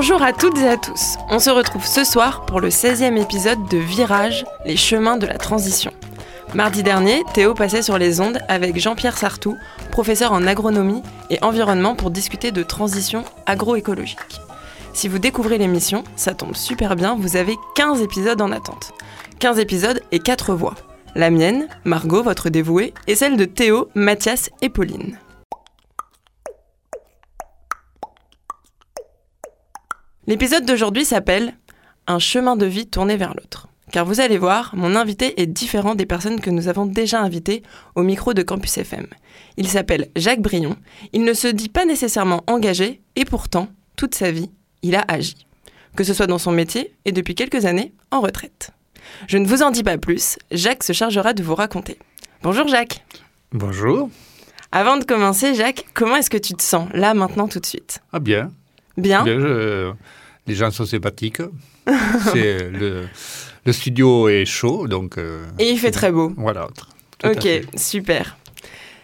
Bonjour à toutes et à tous. On se retrouve ce soir pour le 16e épisode de Virage, les chemins de la transition. Mardi dernier, Théo passait sur les ondes avec Jean-Pierre Sartou, professeur en agronomie et environnement pour discuter de transition agroécologique. Si vous découvrez l'émission, ça tombe super bien, vous avez 15 épisodes en attente. 15 épisodes et 4 voix. La mienne, Margot, votre dévouée, et celle de Théo, Mathias et Pauline. L'épisode d'aujourd'hui s'appelle Un chemin de vie tourné vers l'autre. Car vous allez voir, mon invité est différent des personnes que nous avons déjà invitées au micro de Campus FM. Il s'appelle Jacques Brion, il ne se dit pas nécessairement engagé, et pourtant, toute sa vie, il a agi. Que ce soit dans son métier et depuis quelques années, en retraite. Je ne vous en dis pas plus, Jacques se chargera de vous raconter. Bonjour Jacques. Bonjour. Avant de commencer, Jacques, comment est-ce que tu te sens, là, maintenant, tout de suite? Ah bien. Bien? Bien, je- les gens sont sympathiques. C'est le, le studio est chaud, donc. euh, Et il fait très beau. Voilà. Ok, super.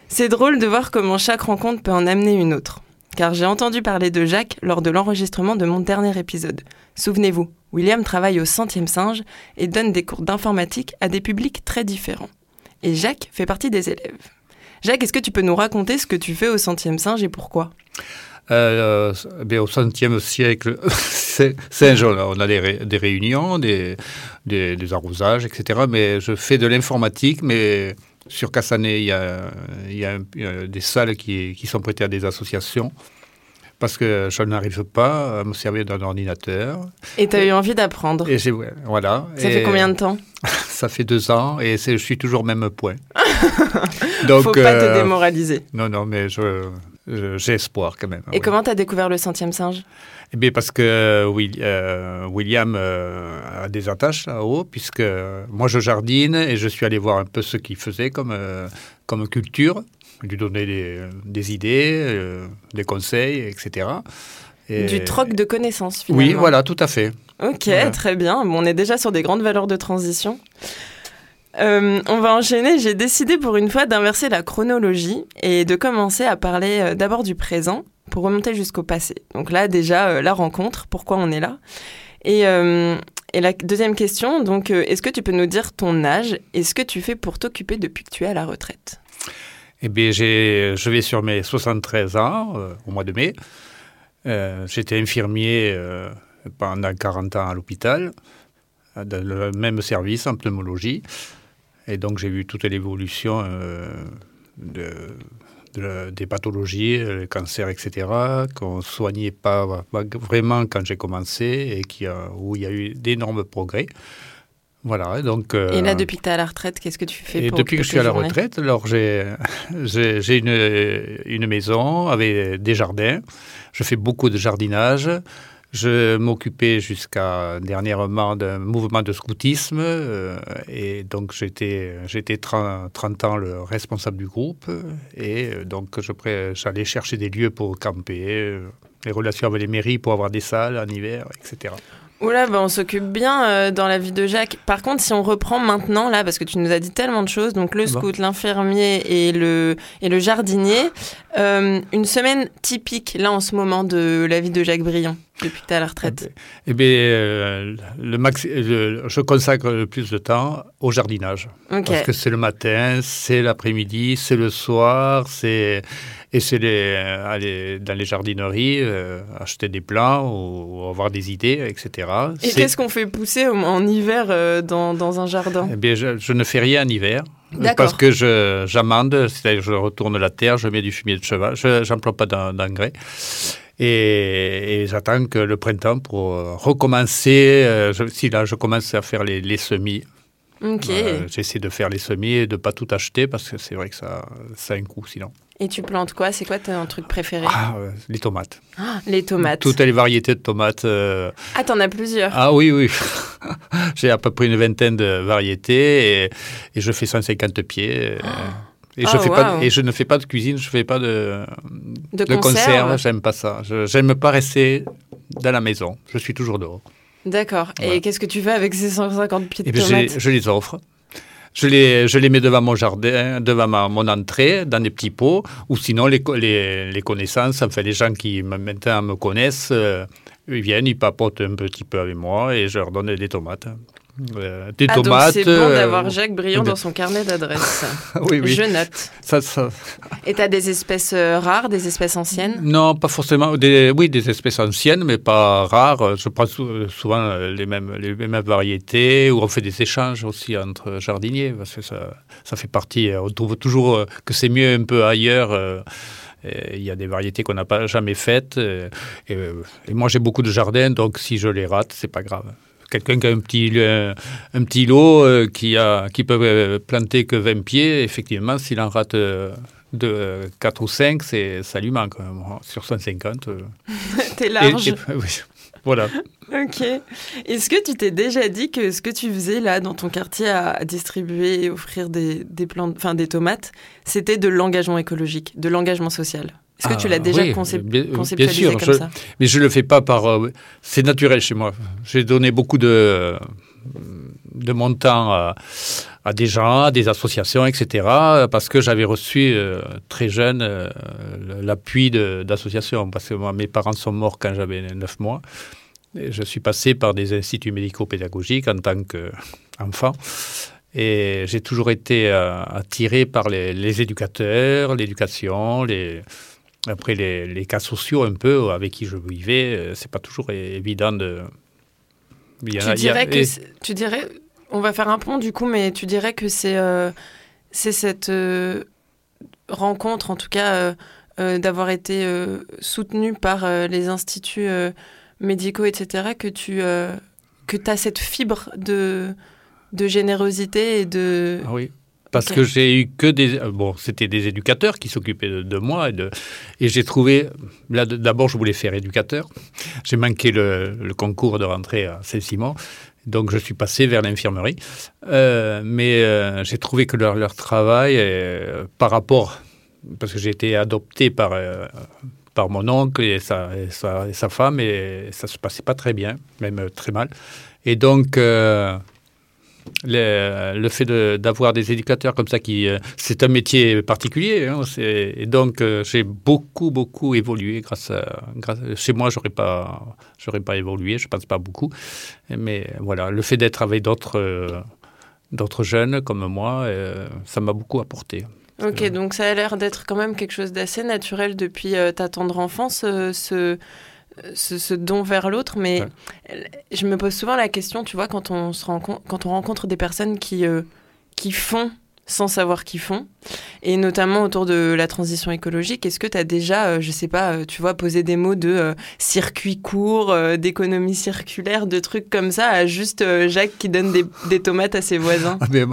C'est drôle de voir comment chaque rencontre peut en amener une autre. Car j'ai entendu parler de Jacques lors de l'enregistrement de mon dernier épisode. Souvenez-vous, William travaille au centième singe et donne des cours d'informatique à des publics très différents. Et Jacques fait partie des élèves. Jacques, est-ce que tu peux nous raconter ce que tu fais au centième singe et pourquoi? Euh, ben, au XXe siècle, c'est on a- on a des, ré- des réunions, des, des, des arrosages, etc. Mais je fais de l'informatique, mais sur Cassané, il y a, il y a un- il y a des salles qui, qui sont prêtées à des associations. Parce que je n'arrive pas à me servir d'un ordinateur. Et tu as eu envie d'apprendre. Et voilà. Ça fait combien de temps? Ça fait deux ans et je suis toujours au même point. Donc, Faut pas te euh, démoraliser. Non, non, mais je- j'ai espoir quand même. Et comment tu as découvert le centième singe? Eh bien, parce que Will- euh, William euh, a des attaches là-haut, puisque moi je jardine et je suis allé voir un peu ce qu'il faisait comme, euh, comme culture, lui donner des, des idées, euh, des conseils, etc. Et- Du troc de connaissances, finalement. Oui, voilà, tout à fait. Ok, Voilà. très bien. Bon, on est déjà sur des grandes valeurs de transition. Euh, on va enchaîner. J'ai décidé pour une fois d'inverser la chronologie et de commencer à parler euh, d'abord du présent pour remonter jusqu'au passé. Donc là, déjà, euh, la rencontre, pourquoi on est là. Et, la deuxième question, donc, est-ce que tu peux nous dire ton âge et ce que tu fais pour t'occuper depuis que tu es à la retraite? Eh bien, je vais sur mes 73 ans, au mois de mai. J'étais infirmier pendant 40 ans à l'hôpital, dans le même service en pneumologie. Et donc, j'ai vu toute l'évolution euh, de, de la- des pathologies, euh, les cancers, etc., qu'on ne soignait pas, pas vraiment quand j'ai commencé et qui a- où il y a eu d'énormes progrès. Voilà, donc... Et là, euh, depuis que tu es à la retraite, qu'est-ce que tu fais et pour depuis que je suis à la retraite, alors j'ai j'ai j'ai une, une maison avec des jardins. Je fais beaucoup de jardinage. Je m'occupais jusqu'à dernièrement d'un mouvement de scoutisme euh, et donc j'étais j'étais 30, 30 ans le responsable du groupe et donc je j'allais chercher des lieux pour camper, euh, les relations avec les mairies pour avoir des salles en hiver, etc. Oula, bah on s'occupe bien euh, dans la vie de Jacques. Par contre, si on reprend maintenant, là, parce que tu nous as dit tellement de choses, donc le Bon. scout, l'infirmier et le, et le jardinier, euh, une semaine typique, là, en ce moment, de la vie de Jacques Briand, depuis la retraite. Eh bien, euh, le maxi- le- je consacre le plus de temps au jardinage. Parce que c'est le matin, c'est l'après-midi, c'est le soir, c'est et c'est euh, aller dans les jardineries, euh, acheter des plants ou, ou avoir des idées, etc. Et qu'est-ce qu'on fait pousser en, en hiver euh, dans, dans un jardin? Eh bien, je, je ne fais rien en hiver. Parce que je, j'amende, c'est-à-dire je retourne la terre, je mets du fumier de cheval, je n'emploie pas d'en- d'engrais. Et, et j'attends que le printemps pour euh, recommencer, euh, je- si là je commence à faire les, les semis, Ok. Euh, J'essaie de faire les semis et de pas tout acheter parce que c'est vrai que ça, ça a un coût sinon. Et tu plantes quoi? C'est quoi ton truc préféré? Ah, euh, les tomates. Ah, Les tomates. Toutes les variétés de tomates. euh, Ah, t'en as plusieurs. Ah oui, oui. J'ai à peu près une vingtaine de variétés et, et je fais 150 pieds. euh, Et, Ah, je fais pas, waouh. de- et je ne fais pas de cuisine, je fais pas de, De, de conserve. j'aime pas ça. J'aime pas rester dans la maison, je suis toujours dehors. D'accord. Et qu'est-ce que tu fais avec ces 150 pieds de tomates je les offre. Je les, je les mets devant mon jardin, devant ma- mon entrée, dans des petits pots, ou sinon les, co- les, les connaissances, enfin les gens qui maintenant me connaissent, euh, ils viennent, ils papotent un petit peu avec moi et je leur donne des tomates. Euh, des Ah, donc tomates. c'est bon euh, d'avoir Jacques Briand dans son carnet d'adresses. oui, oui. Je note. Ça, ça- Et t'as des espèces euh, rares, des espèces anciennes? Non, pas forcément. Des, oui, des espèces anciennes, mais pas rares. Je prends sou- souvent euh, les mêmes, les mêmes variétés, ou on fait des échanges aussi entre jardiniers, parce que ça, ça fait partie. euh, On trouve toujours euh, que c'est mieux un peu ailleurs. euh, Il y a des variétés qu'on n'a pas jamais faites. euh, Et, euh, et moi, j'ai beaucoup de jardins, donc si je les rate, c'est pas grave. Quelqu'un qui a un petit, euh, un petit lot euh, qui, a, qui peut euh, planter que 20 pieds, effectivement, s'il en rate euh, de 4 ou 5, c'est, ça lui manque. hein. Sur 150. euh. T'es large. et- oui, voilà. Ok. Est-ce que tu t'es déjà dit que ce que tu faisais là dans ton quartier à, à distribuer et offrir des, des plantes, enfin des tomates, c'était de l'engagement écologique, de l'engagement social? Est-ce que tu l'as Ah, déjà oui, concep- bien- sûr, comme je- ça? Mais je ne le fais pas par... euh, c'est naturel chez moi. J'ai donné beaucoup de, de mon temps à, à des gens, à des associations, etc. Parce que j'avais reçu euh, très jeune euh, l'appui d'associations. Parce que moi, mes parents sont morts quand j'avais 9 mois. Et je suis passé par des instituts médico-pédagogiques en tant qu'enfant. Et j'ai toujours été attiré par les, les éducateurs, l'éducation, les, après les, les cas sociaux un peu avec qui je vivais. euh, C'est pas toujours évident de. Il y Tu a- a- dirais que et- tu dirais, on va faire un pont du coup, mais tu dirais que c'est euh, c'est cette euh, rencontre, en tout cas, euh, d'avoir été euh, soutenu par les instituts médicaux, etc., que tu que as cette fibre de de générosité et de Ah oui. Parce que j'ai eu que des. euh, Bon, c'était des éducateurs qui s'occupaient de, de moi. Et, de, et j'ai trouvé. Là, d'abord, je voulais faire éducateur. J'ai manqué le, le concours de rentrée à Saint-Simon. Donc, je suis passé vers l'infirmerie. Euh, mais euh, j'ai trouvé que leur, leur travail, euh, par rapport. Parce que j'ai été adopté par. par mon oncle et sa, et sa, et sa femme, et ça se passait pas très bien, même très mal. Et donc, euh, le, le fait d'avoir des éducateurs comme ça, euh, c'est un métier particulier. hein, et donc, euh, j'ai beaucoup, beaucoup évolué grâce. Grâce, chez moi, j'aurais pas, j'aurais pas évolué, je pense pas beaucoup. Mais voilà, le fait d'être avec d'autres, euh, jeunes comme moi, euh, ça m'a beaucoup apporté. Ok, donc ça a l'air d'être quand même quelque chose d'assez naturel depuis ta tendre enfance, ce, ce, ce don vers l'autre. Mais Ouais. je me pose souvent la question, tu vois, quand on, se rencontre, quand on rencontre des personnes qui, euh, qui font sans savoir qu'ils font, et notamment autour de la transition écologique, est-ce que tu as déjà, euh, je sais pas, euh, tu vois, posé des mots de euh, circuit court, d'économie circulaire, de trucs comme ça, à juste Jacques qui donne des, des tomates à ses voisins? Ah, mais,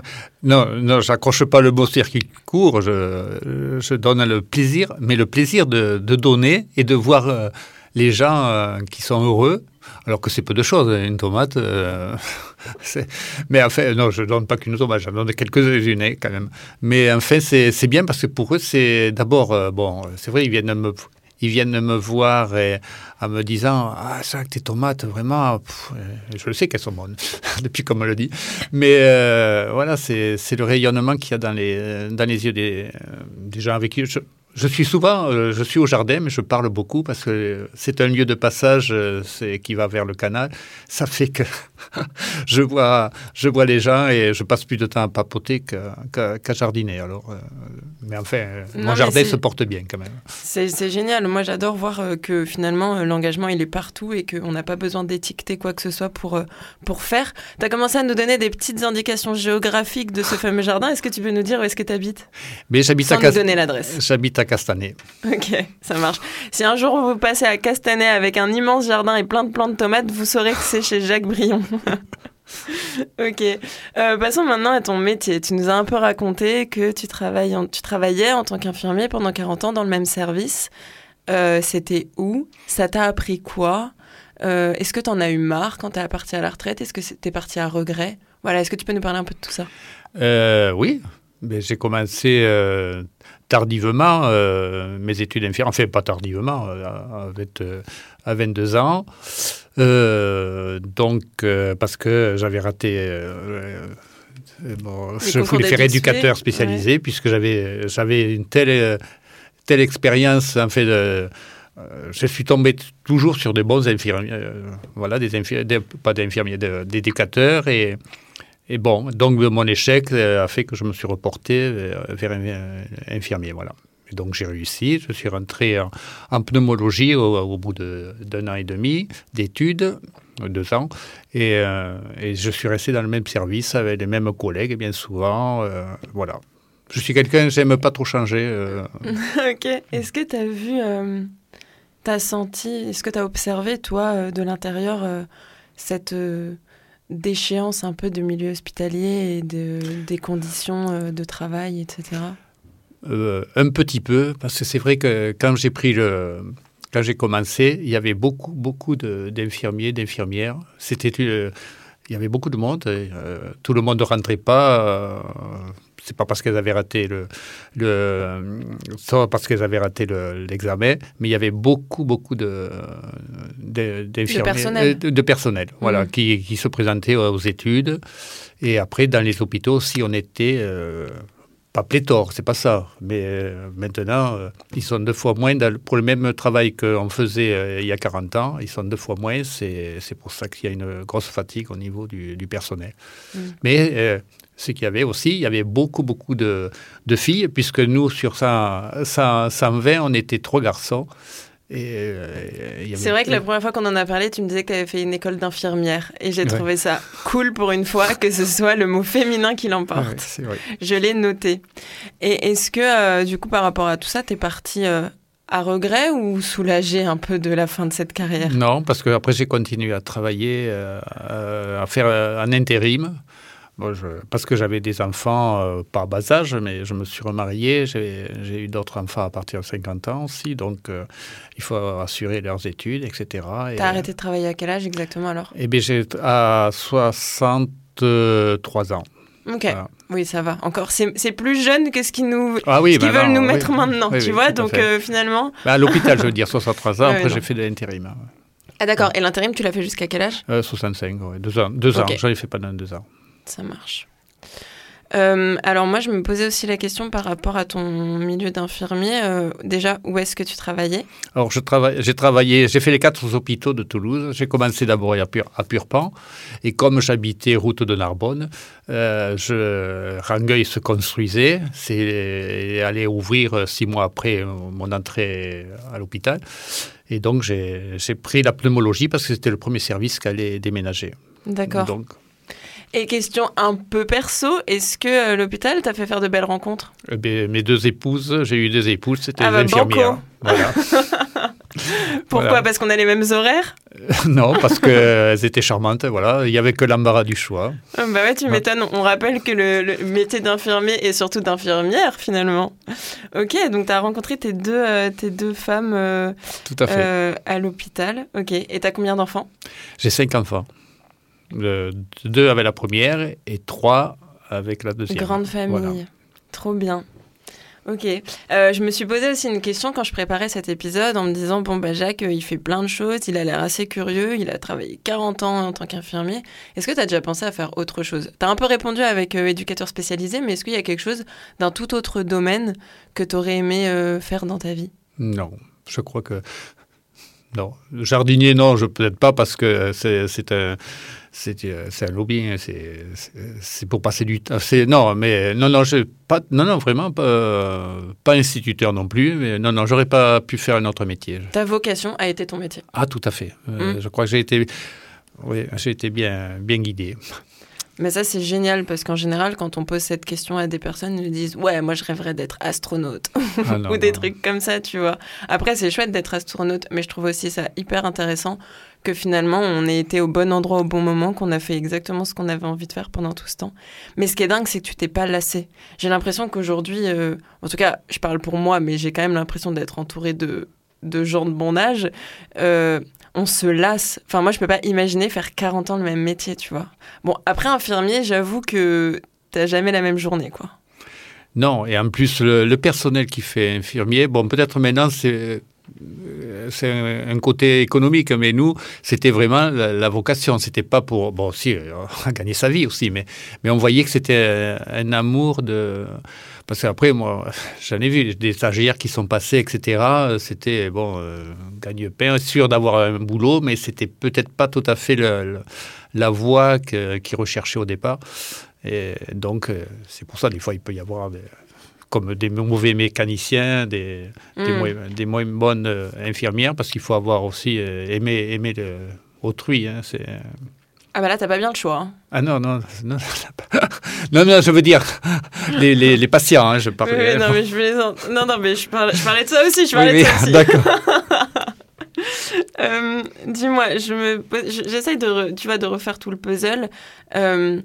non, non, j'accroche pas le mot circuit court. Je, je donne le plaisir, mais le plaisir de, de donner et de voir les gens euh, qui sont heureux. Alors que c'est peu de choses, une tomate. euh, mais enfin, non, je donne pas qu'une tomate, j'en donne quelques-unes hein, quand même. Mais enfin, c'est bien parce que pour eux, c'est d'abord, euh, bon, c'est vrai, ils viennent me, ils viennent me voir en me disant Ah, ça, tes tomates, vraiment, euh, je le sais qu'elles sont bonnes, depuis qu'on me le dit. Mais euh, voilà, c'est le rayonnement qu'il y a dans les, dans les yeux des, des gens avec qui je, je suis souvent, euh, je suis au jardin, mais je parle beaucoup parce que c'est un lieu de passage euh, c'est- qui va vers le canal. Ça fait que je vois, je vois les gens et je passe plus de temps à papoter qu'à qu'à- qu'à jardiner. Alors, euh, mais enfin, Non, mon jardin se porte bien quand même. C'est c'est génial. Moi, j'adore voir que finalement, l'engagement, il est partout et qu'on n'a pas besoin d'étiqueter quoi que ce soit pour, pour faire. Tu as commencé à nous donner des petites indications géographiques de ce fameux jardin. Est-ce que tu peux nous dire où est-ce que tu habites Mais j'habite Sans à Cas- donner l'adresse. J'habite à Castanet. Ok, ça marche. Si un jour vous passez à Castanet avec un immense jardin et plein de plants de tomates, vous saurez que c'est chez Jacques Brion. ok. Euh, passons maintenant à ton métier. Tu nous as un peu raconté que tu, travailles en- tu travaillais en tant qu'infirmier pendant 40 ans dans le même service. Euh, C'était où? Ça t'a appris quoi? Euh, Est-ce que tu en as eu marre quand tu es parti à la retraite? Est-ce que tu es parti à regret? Voilà, est-ce que tu peux nous parler un peu de tout ça? Oui, j'ai commencé tardivement euh, mes études infirmières, enfin pas tardivement, euh, vingt- euh, à 22 ans. Euh, donc, euh, parce que j'avais raté bon, je voulais faire éducateur spécialisé, puisque j'avais j'avais une telle, telle expérience, en fait, de, je suis tombé toujours sur des bons infirmiers, voilà, des infirmiers, des- pas d'infirmiers, d'éducateurs, et, et bon, donc mon échec euh, a fait que je me suis reporté vers, vers un infirmier, voilà. Et donc j'ai réussi, je suis rentré en, pneumologie au, bout d'un an et demi d'études, deux ans, et, euh, et je suis resté dans le même service avec les mêmes collègues, bien souvent, euh, voilà. Je suis quelqu'un, j'aime pas trop changer. euh, Ok. Est-ce que tu as vu, euh, tu as senti, est-ce que tu as observé, toi, euh, de l'intérieur, euh, cette euh, déchéance un peu du milieu hospitalier et de, des conditions euh, de travail, etc. Euh, un petit peu, parce que c'est vrai que quand j'ai pris le, quand j'ai commencé, il y avait beaucoup, beaucoup de- d'infirmiers, d'infirmières. C'était, euh, il y avait beaucoup de monde. tout le monde ne rentrait pas. C'est pas parce qu'elles avaient raté le, le soit parce qu'elles avaient raté le- l'examen, mais il y avait beaucoup, beaucoup de, de, personnel. euh, de, de personnel, voilà, Mhm. qui, qui se présentaient aux études. Et après, dans les hôpitaux, si on était euh, pas pléthore, c'est pas ça. Mais euh, maintenant, euh, ils sont deux fois moins dans pour le même travail qu'on faisait euh, il y a 40 ans. Ils sont deux fois moins. C'est c'est pour ça qu'il y a une grosse fatigue au niveau du, du personnel. Mm. Mais ce qu'il y avait aussi, il y avait beaucoup, beaucoup de, de filles, puisque nous, sur 100, 100, 120, on était trois garçons. Et, euh, il y avait- C'est vrai que la première fois qu'on en a parlé, tu me disais que tu avais fait une école d'infirmière. Et j'ai Ouais. trouvé ça cool pour une fois que ce soit le mot féminin qui Ah ouais, l'emporte. Je l'ai noté. Et est-ce que, euh, du coup, par rapport à tout ça, tu es parti euh, à regret ou soulagé un peu de la fin de cette carrière? Non, parce qu'après, j'ai continué à travailler, à faire un intérim. Bon, je- parce que j'avais des enfants, euh, pas à bas âge, mais je me suis remarié. J'ai eu d'autres enfants à partir de 50 ans aussi. Donc, euh, il faut assurer leurs études, etc. Et, T'as arrêté de travailler à quel âge exactement alors? Eh bien, j'ai à 63 ans. Ok, Voilà. oui, ça va. Encore, c'est plus jeune que ce qu'ils nous, Ah oui, ce maintenant, veulent nous oui. mettre maintenant, Oui, tu oui, vois. Donc euh, finalement. Ben, à l'hôpital, je veux dire 63 ans. Après, j'ai fait de l'intérim. hein. Ah d'accord. Et l'intérim, tu l'as fait jusqu'à quel âge? Euh, 65, ouais, deux ans. Deux Ok. ans. J'en ai fait pendant deux ans. Ça marche. Euh, alors moi, je me posais aussi la question par rapport à ton milieu d'infirmier. Euh, déjà, où est-ce que tu travaillais? Alors, je j'ai travaillé, j'ai fait les quatre hôpitaux de Toulouse. J'ai commencé d'abord à, Pur, à Purpan. Et comme j'habitais route de Narbonne, euh, je, Rangueil se construisait. C'est allé ouvrir six mois après mon entrée à l'hôpital. Et donc, j'ai j'ai pris la pneumologie parce que c'était le premier service qui allait déménager. D'accord. Donc, Et question un peu perso, est-ce que euh, l'hôpital t'a fait faire de belles rencontres? Eh bien, mes deux épouses, j'ai eu deux épouses, c'était Ah bah, banco. infirmières. Voilà. Pourquoi? Voilà. Parce qu'on a les mêmes horaires? Non, parce qu'elles étaient charmantes. Voilà. Il n'y avait que l'embarras du choix. Ah Bah ouais, tu m'étonnes. On rappelle que le, le métier d'infirmier et surtout d'infirmière, finalement. Ok, donc tu as rencontré tes deux, euh, tes deux femmes euh, Tout à fait. euh, à l'hôpital. Ok, et t'as combien d'enfants? J'ai cinq enfants. Deux avec la première et trois avec la deuxième. Grande famille. Voilà. Trop bien. Ok. Euh, je me suis posé aussi une question quand je préparais cet épisode en me disant bon, bah, Jacques, euh, il fait plein de choses, il a l'air assez curieux, il a travaillé 40 ans en tant qu'infirmier. Est-ce que tu as déjà pensé à faire autre chose? Tu as un peu répondu avec euh, éducateur spécialisé, mais est-ce qu'il y a quelque chose d'un tout autre domaine que tu aurais aimé faire dans ta vie? Non, je crois que. Non. Jardinier, non, je peut-être pas parce que c'est c'est un. C'est euh, c'est un lobby, hein, c'est pour passer du temps. Non, mais non, non, je, pas, non, non, vraiment pas, euh, pas instituteur non plus. Mais non, non, j'aurais pas pu faire un autre métier. Ta vocation a été ton métier. Ah, tout à fait. Euh, Mm. Je crois que j'ai été, oui, j'ai été bien, bien guidé. Mais ça, c'est génial parce qu'en général, quand on pose cette question à des personnes, ils disent Ouais, moi, je rêverais d'être astronaute. Ah, non, ou des non. trucs comme ça, tu vois. Après, c'est chouette d'être astronaute, mais je trouve aussi ça hyper intéressant que finalement on ait été au bon endroit au bon moment, qu'on a fait exactement ce qu'on avait envie de faire pendant tout ce temps. Mais ce qui est dingue, c'est que tu t'es pas lassé. J'ai l'impression qu'aujourd'hui, euh, en tout cas, je parle pour moi, mais j'ai quand même l'impression d'être entourée de, de gens de bon âge. Euh, on se lasse. Enfin, moi, je peux pas imaginer faire 40 ans le même métier, tu vois. Bon, après infirmier, j'avoue que t'as jamais la même journée, quoi. Non, et en plus, le, personnel qui fait infirmier, bon, peut-être maintenant, c'est euh, un, côté économique, mais nous, c'était vraiment la, la vocation. C'était pas pour, bon, si, on a gagné sa vie aussi, mais, mais on voyait que c'était un amour de. Parce qu'après, moi, j'en ai vu des stagiaires qui sont passés, etc. C'était, bon, euh, gagne-pain, sûr d'avoir un boulot, mais c'était peut-être pas tout à fait le, le- la voie qu'ils recherchaient au départ. Et donc, euh, c'est pour ça, des fois, il peut y avoir des, comme des mauvais mécaniciens, des, des, Mm. moins, des moins bonnes euh, infirmières, parce qu'il faut avoir aussi euh, aimé, aimé le, autrui. hein, c'est... Ah bah là, t'as pas bien le choix. hein. Ah non, non, non, non, non, je veux dire, les, les, les patients, hein, je parlais. oui, non, mais je plaisante. Non, non, mais je parlais, je parlais de ça aussi. Je parlais oui, de ça aussi. d'accord. Euh, Dis-moi, je me, j'essaye de, re- tu vois, de refaire tout le puzzle. Euh,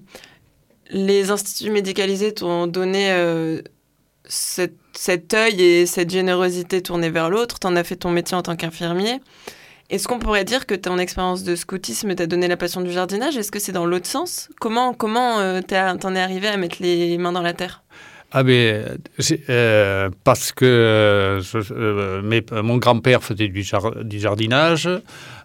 les instituts médicalisés t'ont donné euh, cet, cet œil et cette générosité tournée vers l'autre. T'en as fait ton métier en tant qu'infirmier. Est-ce qu'on pourrait dire que ton expérience de scoutisme t'a donné la passion du jardinage? Est-ce que c'est dans l'autre sens? Comment, comment euh, t'en es arrivé à mettre les mains dans la terre? Ah ben, euh, parce que euh, mon grand-père faisait du jardinage.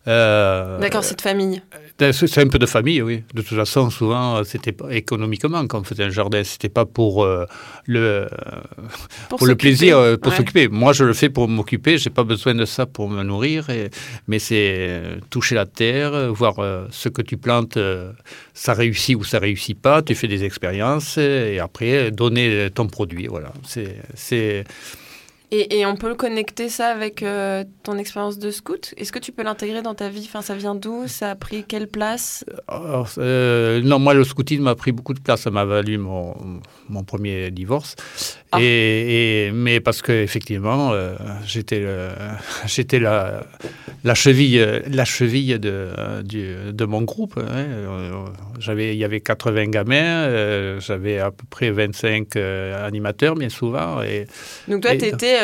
Euh, D'accord, c'est de famille. C'est c'est un peu de famille, oui. De toute façon, souvent, euh, c'était économiquement qu'on faisait un jardin. C'était pas pour euh, le pour, le plaisir, euh, pour Ouais. s'occuper. Moi, je le fais pour m'occuper. J'ai pas besoin de ça pour me nourrir. et- mais c'est euh, toucher la terre, euh, voir euh, ce que tu plantes, euh, ça réussit ou ça réussit pas. Tu fais des expériences euh, et après donner ton produit. Voilà. C'est Et, et on peut le connecter ça avec euh, ton expérience de scout? Est-ce que tu peux l'intégrer dans ta vie? Enfin, Ça vient d'où? Ça a pris quelle place? Alors, euh, non, moi, le scoutisme m'a pris beaucoup de place. Ça m'a valu mon, mon premier divorce. Ah. Et, et- mais parce que effectivement, euh, j'étais la, la cheville, euh, la cheville de, euh, du- de mon groupe. hein. Euh, J'avais, il y avait 80 gamins. euh, J'avais à peu près 25 euh, animateurs, bien souvent. Et, Donc toi, tu étais...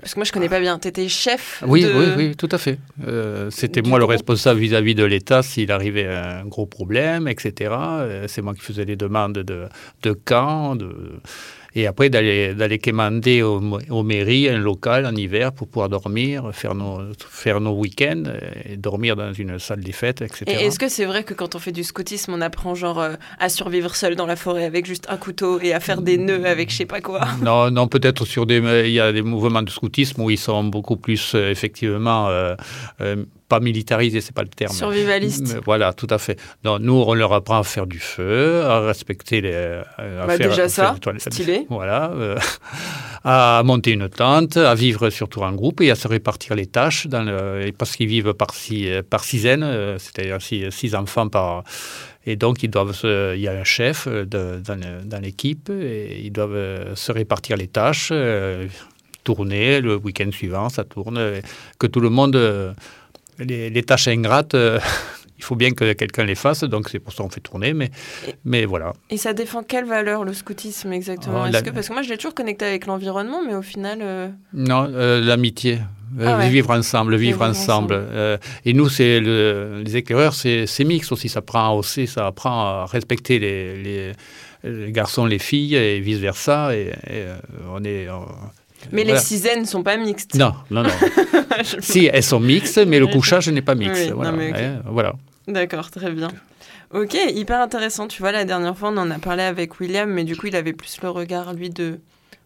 parce que moi, je connais pas bien. Tu étais chef oui, de... oui, oui, tout à fait. Euh, C'était moi le responsable vis-à-vis de l'État s'il arrivait un gros problème, etc. Euh, C'est moi qui faisais les demandes de, de camps. De... Et après, d'aller d'aller quémander au, aux mairies un local en hiver pour pouvoir dormir, faire nos, faire nos week-ends et dormir dans une salle des fêtes, etc. Et est-ce que c'est vrai que quand on fait du scoutisme, on apprend genre euh, à survivre seul dans la forêt avec juste un couteau et à faire des nœuds avec je sais pas quoi? Non, non peut-être sur des. Il y a des mouvements de scoutisme où ils sont beaucoup plus, euh, effectivement, euh, euh, pas militarisés, c'est pas le terme. Survivaliste. Mais Voilà, tout à fait. Non, nous, on leur apprend à faire du feu, à respecter les. à Bah, faire- déjà à ça, faire stylé. Voilà. euh, à monter une tente, à vivre surtout en groupe et à se répartir les tâches, dans le, parce qu'ils vivent par, six, par euh, c'est-à-dire six, six enfants par. Et donc, ils doivent se- il y a un chef euh, de- dans, l'équipe et ils doivent euh, se répartir les tâches, euh, tourner le week-end suivant, ça tourne, euh, que tout le monde. Les, les tâches ingrates, euh, il faut bien que quelqu'un les fasse, donc c'est pour ça qu'on fait tourner, mais, Et- mais voilà. Et ça défend quelle valeur le scoutisme exactement? La- que, Parce que moi, je l'ai toujours connecté avec l'environnement, mais au final... euh, Non, euh, l'amitié. Ah ouais. Vivre ensemble, vivre, Vivre ensemble. ensemble. Et nous, c'est le, les éclaireurs, c'est c'est mixte aussi. Ça prend aussi, ça apprend à respecter les, les, les garçons, les filles et vice versa. Et, et, on est. on- Mais voilà. les sizaines sont pas mixtes. Non, non, non. Je- si elles sont mixtes, mais le couchage n'est pas mixte. Oui, voilà. Hein, voilà. D'accord, très bien. Ok, hyper intéressant. Tu vois, la dernière fois, on en a parlé avec William, mais du coup, il avait plus le regard, lui, de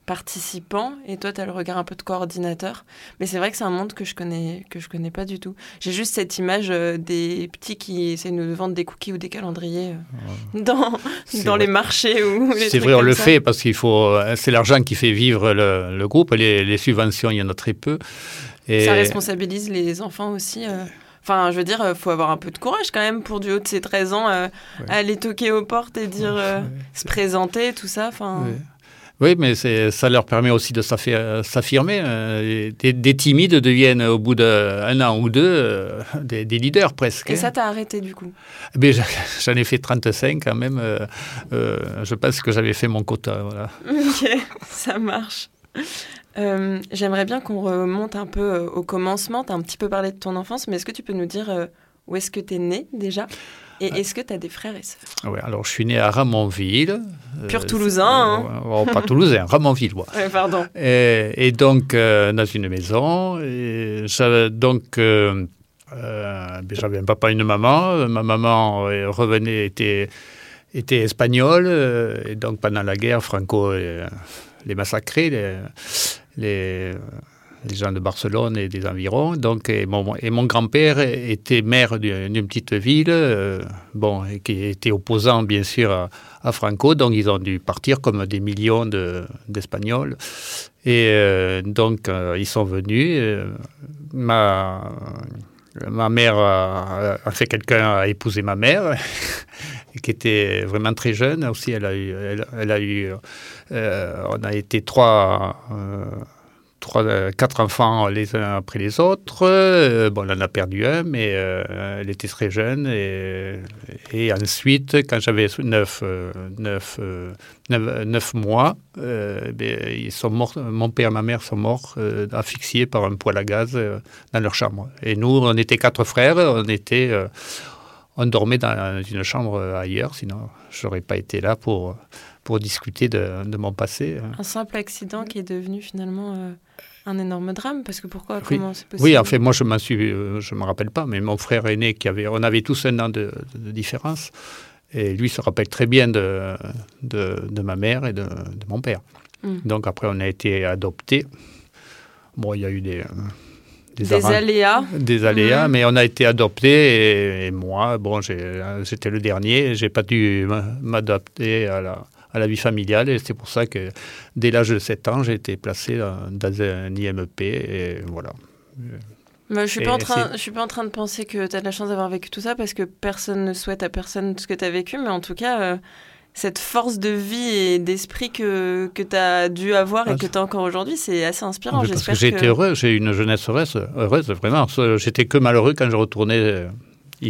participant, et toi, tu as le regard un peu de coordinateur. Mais c'est vrai que c'est un monde que je connais, que je connais pas du tout. J'ai juste cette image euh, des petits qui essaient de nous vendre des cookies ou des calendriers euh, dans, dans vrai. les marchés ou C'est vrai, on le ça. fait parce qu'il faut. C'est l'argent qui fait vivre le, le groupe. Les, les subventions, il y en a très peu. Et Ça responsabilise les enfants aussi. euh. Enfin, je veux dire, il faut avoir un peu de courage quand même pour du haut de ses 13 ans, euh, Ouais. aller toquer aux portes et dire, euh, Ouais. se présenter, tout ça. Enfin, Ouais. Oui, mais ça leur permet aussi de s'affirmer. Hein. Des, des, timides deviennent au bout d'un an ou deux euh, des, leaders presque. Et ça t'a arrêté du coup? Eh J'en ai fait 35 quand même. Euh, euh, je pense que j'avais fait mon quota. Voilà. Ok, ça marche. J'aimerais bien qu'on remonte un peu au commencement. Tu as un petit peu parlé de ton enfance, mais est-ce que tu peux nous dire où est-ce que tu es né déjà? Et est-ce que tu as des frères et sœurs? Oui, alors je suis né à Ramonville. Pur toulousain, hein oh, Pas toulousain, Ramonville, moi. pardon. Et, donc, euh, dans une maison. Et donc, euh, euh, ben, j'avais un papa et une maman. Ma maman revenait, était, était espagnole. et donc, pendant la guerre, Franco les massacrait. Les, les, les gens de Barcelone et des environs. Donc, et mon, grand-père était maire d'une petite ville, euh, bon, qui était opposant bien sûr à, Franco. Donc, ils ont dû partir comme des millions d'Espagnols. et euh, donc, euh, ils sont venus. ma ma mère a, fait quelqu'un à épouser ma mère, qui était vraiment très jeune aussi. Elle a eu, elle, a eu, on a été trois trois, euh, quatre enfants les uns après les autres. Euh, bon, elle en a perdu un, mais euh, elle était très jeune. Et, ensuite, quand j'avais neuf, neuf, neuf, mois, ben, ils sont morts, mon père et ma mère sont morts asphyxiés par un poêle à gaz dans leur chambre. Et nous, on était quatre frères, on était... on dormait dans une chambre ailleurs, sinon je n'aurais pas été là pour, pour discuter de, de, mon passé. Un simple accident qui est devenu finalement un énorme drame parce que pourquoi comment c'est possible Oui, en fait, moi je m'en suis, euh, je me rappelle pas, mais mon frère aîné qui avait, on avait tous un an de, différence, et lui se rappelle très bien de, de, ma mère et de, mon père. Hmm. Donc après, on a été adoptés. Bon, il y a eu des des, aléas. Des aléas, mais on a été adoptés et, moi, bon, j'étais le dernier, j'ai pas dû m'adapter à la, à la vie familiale. Et c'est pour ça que dès l'âge de 7 ans, j'ai été placé dans, un IMP. Et voilà. je ne suis, pas en train, je suis pas en train de penser que tu as de la chance d'avoir vécu tout ça parce que personne ne souhaite à personne ce que tu as vécu, mais en tout cas, euh, cette force de vie et d'esprit que, que tu as dû avoir et ah, que tu as encore aujourd'hui, c'est assez inspirant. Parce que j'ai été heureux, j'ai eu une jeunesse heureuse, heureuse vraiment. J'étais que malheureux quand je retournais euh,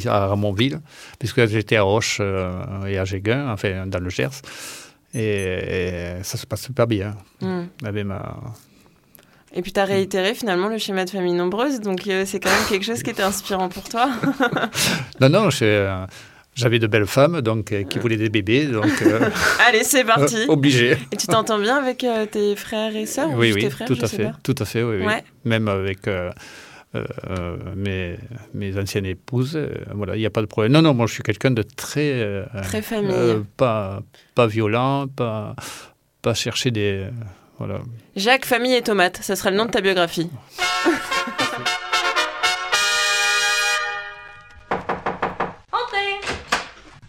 à Ramonville, puisque j'étais à Roche euh, et à Géguin, enfin dans le Gers. Et, ça se passe super bien. Mm. Ma... Et puis tu as réitéré finalement le schéma de famille nombreuse, donc euh, c'est quand même quelque chose qui était inspirant pour toi. non, non, euh, j'avais de belles femmes donc, euh, qui voulaient des bébés. Donc, Allez, c'est parti. obligé. Et tu t'entends bien avec tes frères et sœurs Oui, oui, tout, à fait, tout à fait. Oui, oui. Même avec mes, mes, anciennes épouses. Euh, voilà, il n'y a pas de problème. Non, non, moi je suis quelqu'un de très. très famille. pas, pas violent, pas, pas chercher des. voilà. Jacques, famille et tomate, ça sera le nom de ta biographie.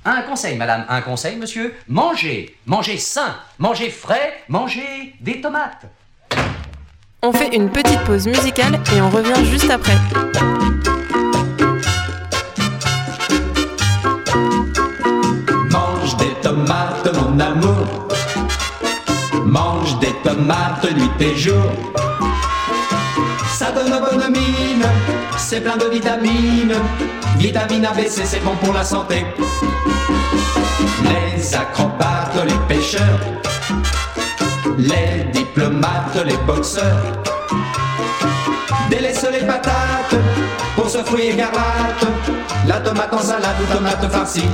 Un conseil, madame, un conseil, monsieur. Mangez, mangez sain, mangez frais, mangez des tomates. On fait une petite pause musicale et on revient juste après. Mange des tomates, mon amour. Mange des tomates nuit et jour. Ça donne bonne mine, c'est plein de vitamines. Vitamine ABC, c'est bon pour la santé. Les acrobates, les pêcheurs les diplomates, les boxeurs. Délaisse les patates pour ce fruit écarlate, la tomate en salade ou tomate farcie.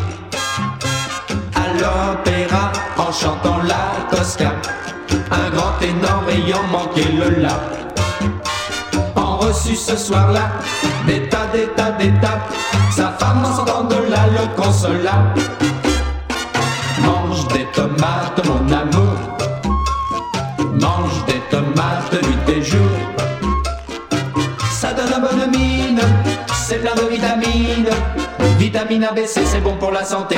À l'opéra en chantant la Tosca, un grand énorme ayant manqué le la. En reçu ce soir-là, des tas, des tas, des tas, sa femme en de là le consola. Mange des tomates, mon amour jour. Ça donne une bonne mine, c'est plein de vitamines. Vitamine ABC, c'est bon pour la santé.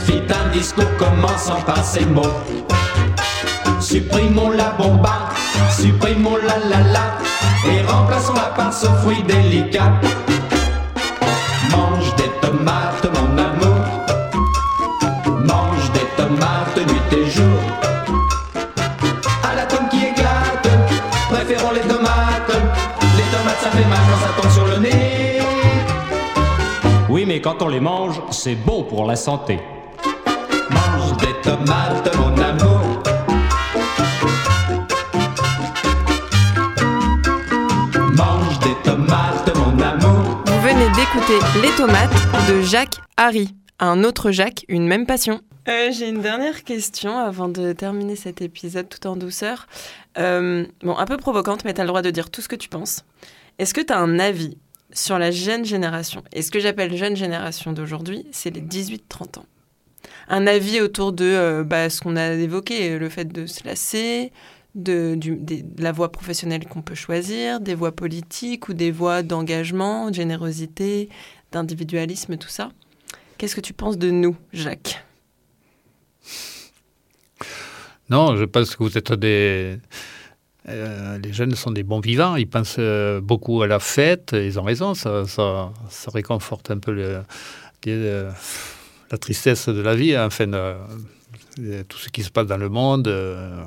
Fit un discours commençant par ces mots. Supprimons la bomba, supprimons la la la, et remplaçons-la par ce fruit délicat. C'est bon pour la santé. Mange des tomates, mon amour. Mange des tomates, mon amour. Vous venez d'écouter Les tomates de Jacques Harry. Un autre Jacques, une même passion. Euh, J'ai une dernière question avant de terminer cet épisode tout en douceur. Euh, bon, un peu provocante, mais tu as le droit de dire tout ce que tu penses. Est-ce que tu as un avis sur la jeune génération Et ce que j'appelle jeune génération d'aujourd'hui, c'est les 18-30 ans. Un avis autour de euh, bah, ce qu'on a évoqué, le fait de se lasser, de, de la voie professionnelle qu'on peut choisir, des voies politiques ou des voies d'engagement, de générosité, d'individualisme, tout ça. Qu'est-ce que tu penses de nous, Jacques? Non, je pense que vous êtes des. Euh, les jeunes sont des bons vivants, ils pensent euh, beaucoup à la fête, ils ont raison, ça, ça, ça réconforte un peu le- la tristesse de la vie, hein, enfin, euh, tout ce qui se passe dans le monde, euh,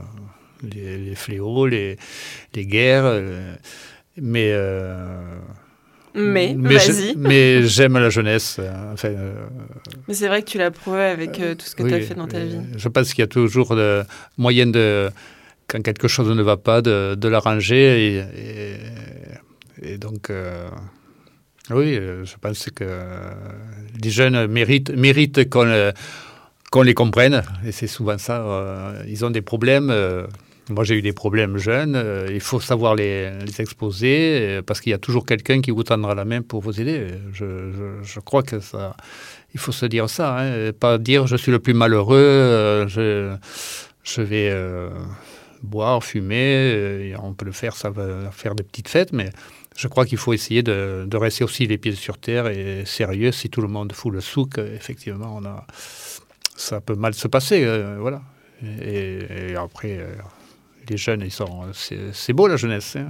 les, les fléaux, les, les guerres. mais Mais, vas-y. mais j'aime la jeunesse. Enfin, Mais c'est vrai que tu l'as prouvé avec tout ce que tu as fait dans ta vie. Je pense qu'il y a toujours moyen de, quand quelque chose ne va pas, de, l'arranger. Et, donc, euh, oui, euh, je pense que les jeunes méritent, euh, qu'on les comprenne. Et c'est souvent ça. ils ont des problèmes. moi, j'ai eu des problèmes jeunes. il faut savoir les, exposer parce qu'il y a toujours quelqu'un qui vous tendra la main pour vous aider. Je, crois que ça, il faut se dire ça, hein, pas dire je suis le plus malheureux, je, vais boire, fumer, euh, on peut le faire, ça va faire des petites fêtes, mais je crois qu'il faut essayer de, rester aussi les pieds sur terre et sérieux. Si tout le monde fout le souk, euh, effectivement, on a, ça peut mal se passer, euh, voilà. Et, après, les jeunes, ils sont, c'est, beau la jeunesse. hein.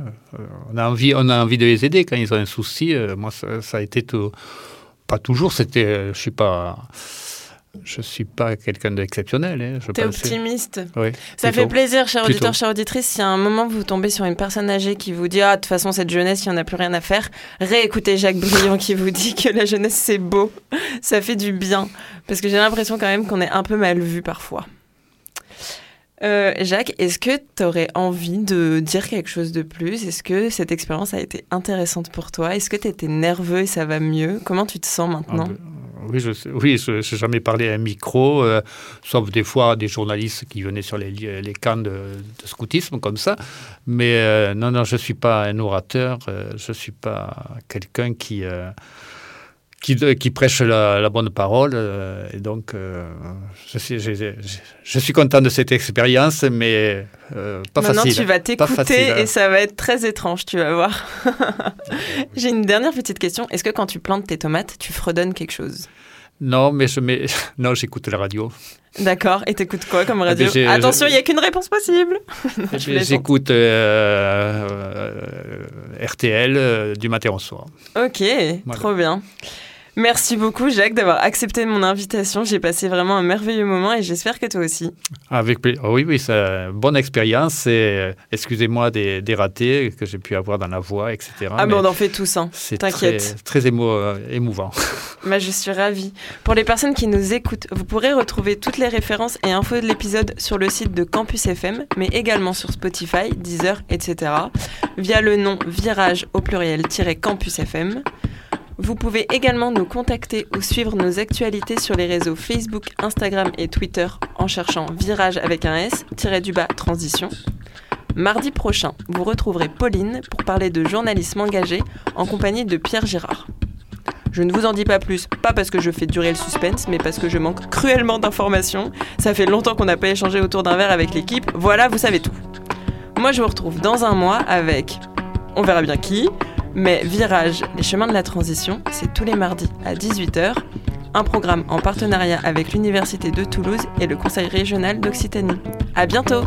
On a envie, on a envie de les aider quand ils ont un souci. Moi, ça, a été pas toujours. C'était, je suis pas, je suis pas quelqu'un d'exceptionnel. Hein, je T'es optimiste. Oui, Ça plutôt. fait plaisir, cher Plutôt. auditeur, chère auditrice. Si à un moment vous tombez sur une personne âgée qui vous dit Ah, de toute façon, cette jeunesse, il n'y en a plus rien à faire, réécoutez Jacques Briand qui vous dit que la jeunesse, c'est beau. Ça fait du bien. Parce que j'ai l'impression quand même qu'on est un peu mal vu parfois. Euh, Jacques, est-ce que tu aurais envie de dire quelque chose de plus? Est-ce que cette expérience a été intéressante pour toi? Est-ce que tu étais nerveux et ça va mieux? Comment tu te sens Ah maintenant ben, oui, je sais- oui, je n'ai jamais parlé à un micro, euh, sauf des fois des journalistes qui venaient sur les, les camps de, scoutisme comme ça. Mais euh, non, non, je ne suis pas un orateur, je ne suis pas quelqu'un qui, qui, qui prêche la, la bonne parole. euh, et donc, euh, je, suis, je suis content de cette expérience, mais euh, pas Maintenant, facile. tu vas t'écouter hein. et ça va être très étrange, tu vas voir. J'ai une dernière petite question. Est-ce que quand tu plantes tes tomates, tu fredonnes quelque chose? Non, mais je mets... non, j'écoute la radio. D'accord. Et t'écoutes quoi comme radio? ben, Attention, il n'y a qu'une réponse possible. Eh plaisante. J'écoute euh, RTL du matin au soir. Ok, trop bien. Merci beaucoup, Jacques, d'avoir accepté mon invitation. J'ai passé vraiment un merveilleux moment et j'espère que toi aussi. Avec pla- oh oui, oui, c'est une bonne expérience. Et euh, excusez-moi des, des ratés que j'ai pu avoir dans la voix, etc. Ah, mais mais on en fait tous, hein. T'inquiète. Très, très émo- euh, émouvant. Bah, je suis ravie. Pour les personnes qui nous écoutent, vous pourrez retrouver toutes les références et infos de l'épisode sur le site de Campus FM, mais également sur Spotify, Deezer, etc. via le nom virage au pluriel-campus FM. Vous pouvez également nous contacter ou suivre nos actualités sur les réseaux Facebook, Instagram et Twitter en cherchant virage avec un S, tiré du bas transition. Mardi prochain, vous retrouverez Pauline pour parler de journalisme engagé en compagnie de Pierre Girard. Je ne vous en dis pas plus, pas parce que je fais durer le suspense, mais parce que je manque cruellement d'informations. Ça fait longtemps qu'on n'a pas échangé autour d'un verre avec l'équipe. Voilà, vous savez tout. Moi, je vous retrouve dans un mois avec, on verra bien qui, mais Virage, les chemins de la transition, c'est tous les mardis à 18h. un programme en partenariat avec l'Université de Toulouse et le Conseil régional d'Occitanie. À bientôt!